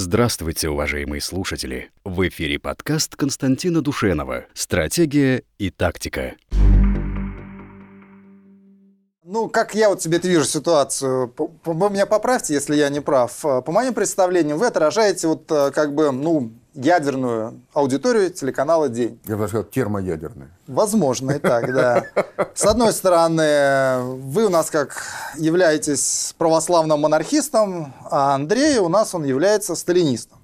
Здравствуйте, уважаемые слушатели! В эфире подкаст Константина Душенова «Стратегия и тактика». Ну, как я вот себе вижу ситуацию, вы меня поправьте, если я не прав. По моим представлениям, вы отражаете вот э, как бы, ну, ядерную аудиторию телеканала «День». Я бы сказал, термоядерную. Возможно, и так, да. С одной стороны, вы у нас как являетесь православным монархистом, а Андрей у нас он является сталинистом.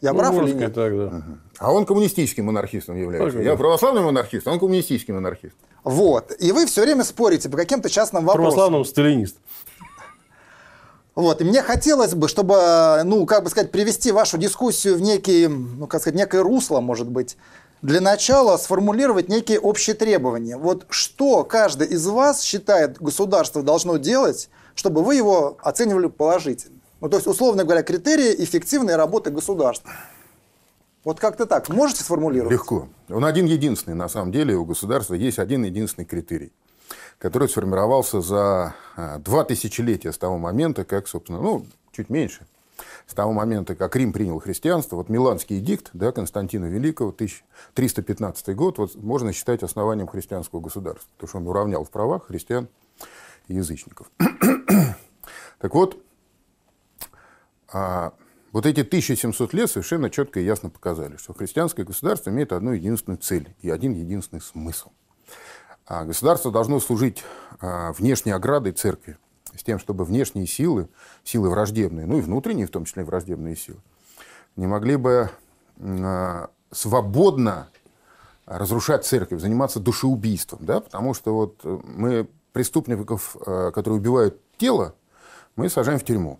Я ну, прав или нет? Так, да. А он коммунистическим монархистом является. Так, Я православный монархист, а он коммунистический монархист. Вот. И вы все время спорите по каким-то частным вопросам. Православным сталинист. Вот, и мне хотелось бы, чтобы, ну, как бы сказать, привести вашу дискуссию в некий, ну, как сказать, некое русло, может быть, для начала сформулировать некие общие требования. Вот что каждый из вас считает, государство должно делать, чтобы вы его оценивали положительно? Ну, то есть, условно говоря, критерии эффективной работы государства. Вот как-то так. Можете сформулировать? Легко. Он один единственный, на самом деле, у государства есть один единственный критерий – который сформировался за а, два тысячелетия с того момента, как, собственно, ну, чуть меньше, с того момента, как Рим принял христианство, вот Миланский эдикт да, Константина Великого, 1315 год, вот, можно считать основанием христианского государства, потому что он уравнял в правах христиан и язычников. так вот, а, вот эти 1700 лет совершенно четко и ясно показали, что христианское государство имеет одну единственную цель и один единственный смысл – государство должно служить а, внешней оградой церкви, с тем, чтобы внешние силы, силы враждебные, ну и внутренние, в том числе враждебные силы, не могли бы а, свободно разрушать церковь, заниматься душеубийством, да, потому что вот мы преступников, которые убивают тело, мы сажаем в тюрьму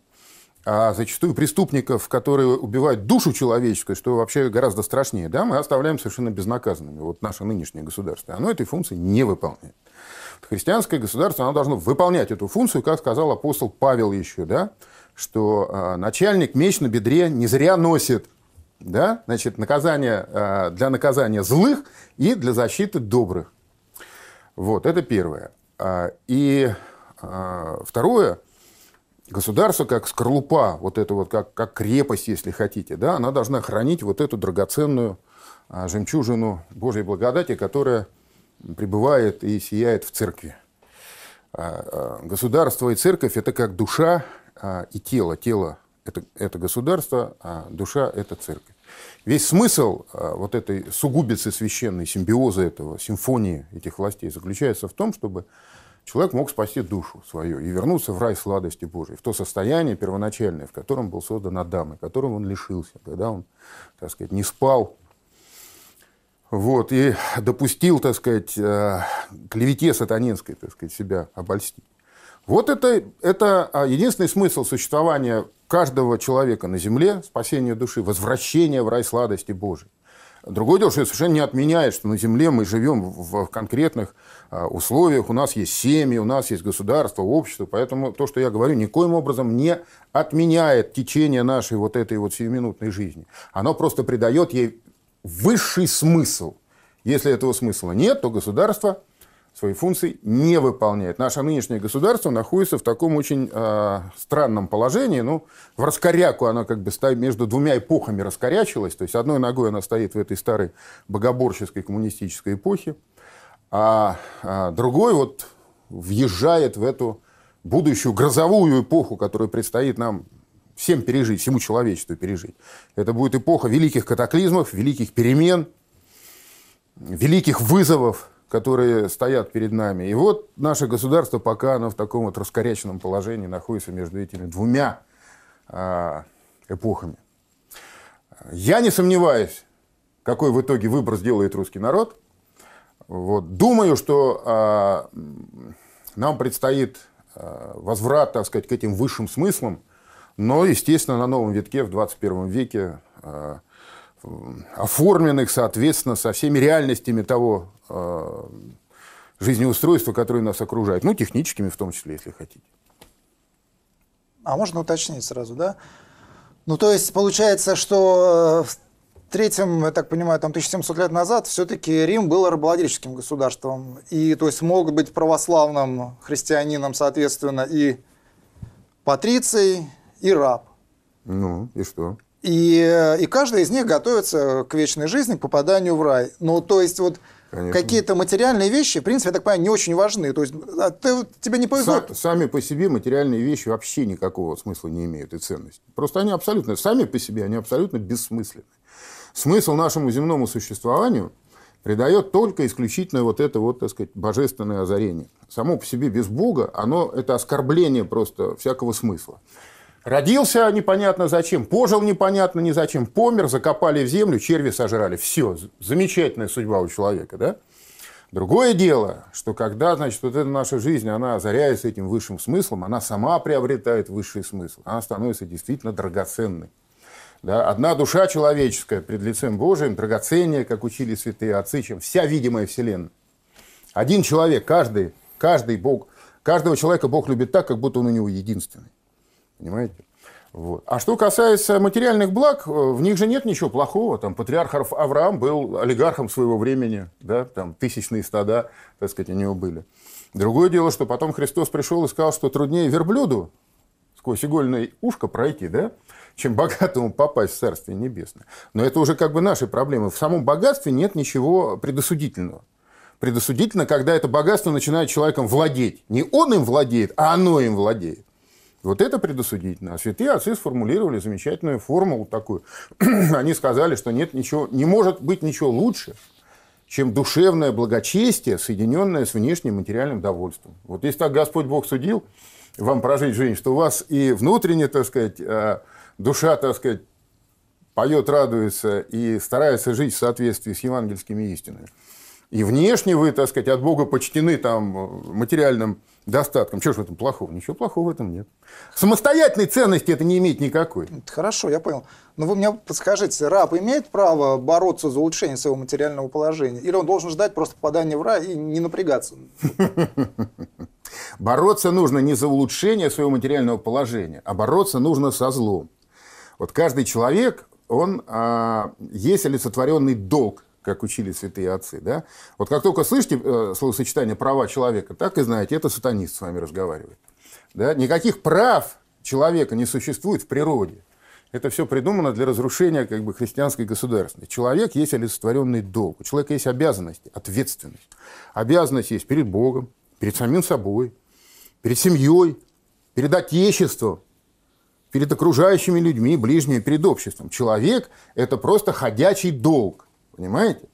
а зачастую преступников, которые убивают душу человеческую, что вообще гораздо страшнее, да, мы оставляем совершенно безнаказанными. Вот наше нынешнее государство, оно этой функции не выполняет. Христианское государство, оно должно выполнять эту функцию, как сказал апостол Павел еще, да, что э, начальник меч на бедре не зря носит, да, значит, наказание, э, для наказания злых и для защиты добрых. Вот, это первое. И второе, государство как скорлупа, вот это вот как, как крепость, если хотите, да, она должна хранить вот эту драгоценную а, жемчужину Божьей благодати, которая пребывает и сияет в церкви. А, а, государство и церковь – это как душа а, и тело. Тело – это, это государство, а душа – это церковь. Весь смысл а, вот этой сугубицы священной, симбиоза этого, симфонии этих властей заключается в том, чтобы человек мог спасти душу свою и вернуться в рай сладости Божией, в то состояние первоначальное, в котором был создан Адам, и которым он лишился, когда он, так сказать, не спал, вот, и допустил, так сказать, э, клевете сатанинской, так сказать, себя обольстить. Вот это, это а, единственный смысл существования каждого человека на земле, спасение души, возвращение в рай сладости Божией. Другое дело, что это совершенно не отменяет, что на Земле мы живем в конкретных а, условиях, у нас есть семьи, у нас есть государство, общество, поэтому то, что я говорю, никоим образом не отменяет течение нашей вот этой вот сиюминутной жизни. Оно просто придает ей высший смысл. Если этого смысла нет, то государство свои функции не выполняет. Наше нынешнее государство находится в таком очень э, странном положении. Ну, в раскоряку она как бы стоит между двумя эпохами раскорячилась. То есть одной ногой она стоит в этой старой богоборческой коммунистической эпохе, а, а другой вот въезжает в эту будущую грозовую эпоху, которую предстоит нам всем пережить, всему человечеству пережить. Это будет эпоха великих катаклизмов, великих перемен, великих вызовов, которые стоят перед нами. И вот наше государство пока оно в таком вот раскоряченном положении находится между этими двумя а, эпохами. Я не сомневаюсь, какой в итоге выбор сделает русский народ. Вот. Думаю, что а, нам предстоит а, возврат, так сказать, к этим высшим смыслам, но, естественно, на новом витке в 21 веке а, оформленных, соответственно, со всеми реальностями того э, жизнеустройства, которое нас окружает. Ну, техническими в том числе, если хотите. А можно уточнить сразу, да? Ну, то есть, получается, что э, в третьем, я так понимаю, там 1700 лет назад все-таки Рим был рабовладельческим государством. И, то есть, могут быть православным христианином, соответственно, и патриций, и раб. Ну, и что? И, и каждая из них готовится к вечной жизни, к попаданию в рай. Ну, то есть вот какие-то материальные вещи, в принципе, я так понимаю, не очень важны. То есть а ты, тебе не повезло. Са- сами по себе материальные вещи вообще никакого смысла не имеют и ценности. Просто они абсолютно, сами по себе, они абсолютно бессмысленны. Смысл нашему земному существованию придает только исключительно вот это вот, так сказать, божественное озарение. Само по себе без Бога, оно это оскорбление просто всякого смысла. Родился непонятно зачем, пожил непонятно ни зачем, помер, закопали в землю, черви сожрали. Все, замечательная судьба у человека, да? Другое дело, что когда, значит, вот эта наша жизнь, она озаряется этим высшим смыслом, она сама приобретает высший смысл, она становится действительно драгоценной. Да? Одна душа человеческая пред лицем Божиим драгоценнее, как учили святые отцы, чем вся видимая вселенная. Один человек, каждый, каждый Бог, каждого человека Бог любит так, как будто он у него единственный. Понимаете? Вот. А что касается материальных благ, э, в них же нет ничего плохого. Там патриарх Авраам был олигархом своего времени, да, там тысячные стада, так сказать, у него были. Другое дело, что потом Христос пришел и сказал, что труднее верблюду сквозь игольное ушко пройти, да, чем богатому попасть в Царствие Небесное. Но это уже как бы наши проблемы. В самом богатстве нет ничего предосудительного. Предосудительно, когда это богатство начинает человеком владеть. Не он им владеет, а оно им владеет. Вот это предосудительно. А святые отцы сформулировали замечательную формулу такую. Они сказали, что нет ничего, не может быть ничего лучше, чем душевное благочестие, соединенное с внешним материальным довольством. Вот если так Господь Бог судил вам прожить жизнь, что у вас и внутренне, так сказать, э, душа, так сказать, поет, радуется и старается жить в соответствии с евангельскими истинами. И внешне вы, так сказать, от Бога почтены там э, материальным достатком. Чего же в этом плохого? Ничего плохого в этом нет. Самостоятельной ценности это не имеет никакой. Хорошо, я понял. Но вы мне подскажите, раб имеет право бороться за улучшение своего материального положения? Или он должен ждать просто попадания в рай и не напрягаться? Бороться нужно не за улучшение своего материального положения, а бороться нужно со злом. Вот каждый человек, он а, есть олицетворенный долг как учили святые отцы. Да? Вот как только слышите э, словосочетание «права человека», так и знаете, это сатанист с вами разговаривает. Да? Никаких прав человека не существует в природе. Это все придумано для разрушения как бы, христианской государственности. Человек есть олицетворенный долг. У человека есть обязанности, ответственность. Обязанность есть перед Богом, перед самим собой, перед семьей, перед Отечеством, перед окружающими людьми, ближними, перед обществом. Человек – это просто ходячий долг. Понимаете?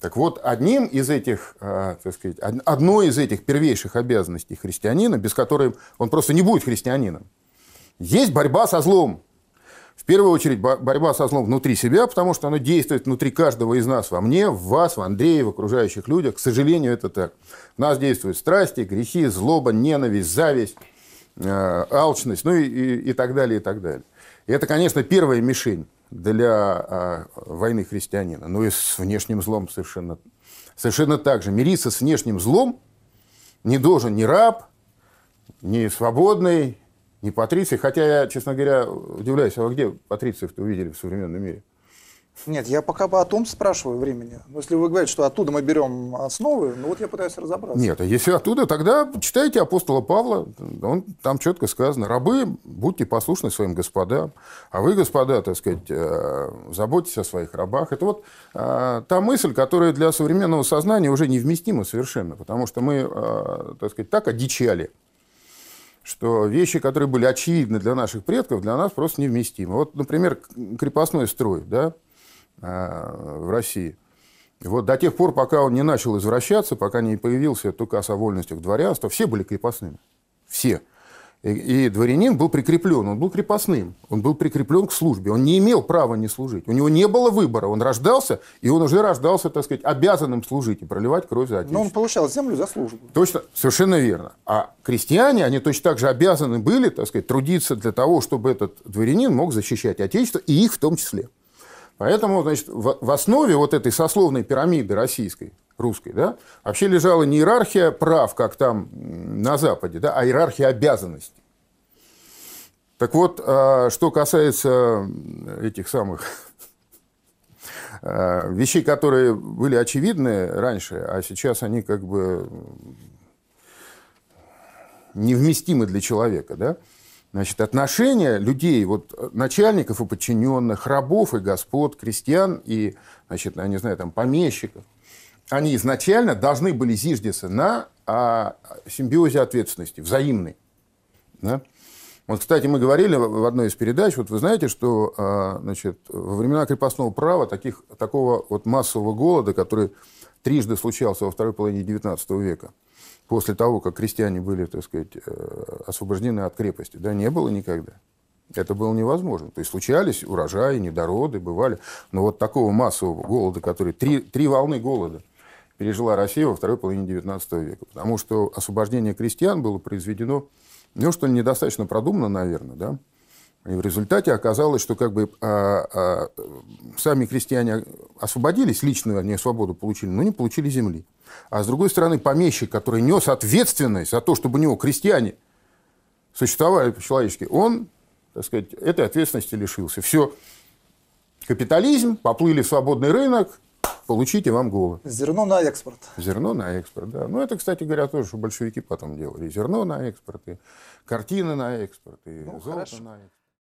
Так вот, одним из этих, а, так сказать, одной из этих первейших обязанностей христианина, без которой он просто не будет христианином, есть борьба со злом. В первую очередь борьба со злом внутри себя, потому что оно действует внутри каждого из нас, во мне, в вас, в Андрее, в окружающих людях. К сожалению, это так. В нас действуют страсти, грехи, злоба, ненависть, зависть, а, алчность, ну и, и, и так далее, и так далее. И это, конечно, первая мишень для а, войны христианина. Но и с внешним злом совершенно, совершенно так же. Мириться с внешним злом не должен ни раб, ни свободный, ни патриций. Хотя я, честно говоря, удивляюсь, а вы где патрициев-то увидели в современном мире? Нет, я пока о том спрашиваю времени. Но если вы говорите, что оттуда мы берем основы, ну вот я пытаюсь разобраться. Нет, а если оттуда, тогда читайте апостола Павла. Он, там четко сказано, рабы, будьте послушны своим господам, а вы, господа, так сказать, э, заботьтесь о своих рабах. Это вот э, та мысль, которая для современного сознания уже невместима совершенно, потому что мы, э, так сказать, так одичали, что вещи, которые были очевидны для наших предков, для нас просто невместимы. Вот, например, крепостной строй, да, в России. Вот до тех пор, пока он не начал извращаться, пока не появился только о вольностях дворянства, все были крепостными. Все. И, и дворянин был прикреплен, он был крепостным, он был прикреплен к службе, он не имел права не служить, у него не было выбора, он рождался, и он уже рождался, так сказать, обязанным служить и проливать кровь за отечество. Но он получал землю за службу. Точно, совершенно верно. А крестьяне, они точно так же обязаны были, так сказать, трудиться для того, чтобы этот дворянин мог защищать отечество, и их в том числе. Поэтому, значит, в, основе вот этой сословной пирамиды российской, русской, да, вообще лежала не иерархия прав, как там на Западе, да, а иерархия обязанностей. Так вот, а, что касается этих самых а, вещей, которые были очевидны раньше, а сейчас они как бы невместимы для человека, да, Значит, отношения людей, вот начальников и подчиненных, рабов и господ, крестьян и, значит, я не знаю, там, помещиков, они изначально должны были зиждиться на а, симбиозе ответственности, взаимной. Да? Вот, кстати, мы говорили в одной из передач, вот вы знаете, что а, значит, во времена крепостного права таких, такого вот массового голода, который трижды случался во второй половине XIX века, после того, как крестьяне были, так сказать, э, освобождены от крепости, да, не было никогда. Это было невозможно. То есть случались урожаи, недороды, бывали. Но вот такого массового голода, который... Три, три волны голода пережила Россия во второй половине XIX века. Потому что освобождение крестьян было произведено, ну, что недостаточно продумано, наверное, да, и в результате оказалось, что как бы а, а, сами крестьяне освободились, личную они свободу получили, но не получили земли. А с другой стороны, помещик, который нес ответственность за то, чтобы у него крестьяне существовали по-человечески, он, так сказать, этой ответственности лишился. Все, капитализм, поплыли в свободный рынок, получите вам голод. Зерно на экспорт. Зерно на экспорт, да. Ну, это, кстати говоря, тоже, что большевики потом делали. И зерно на экспорт, и картины на экспорт, и ну, золото хорошо. на экспорт.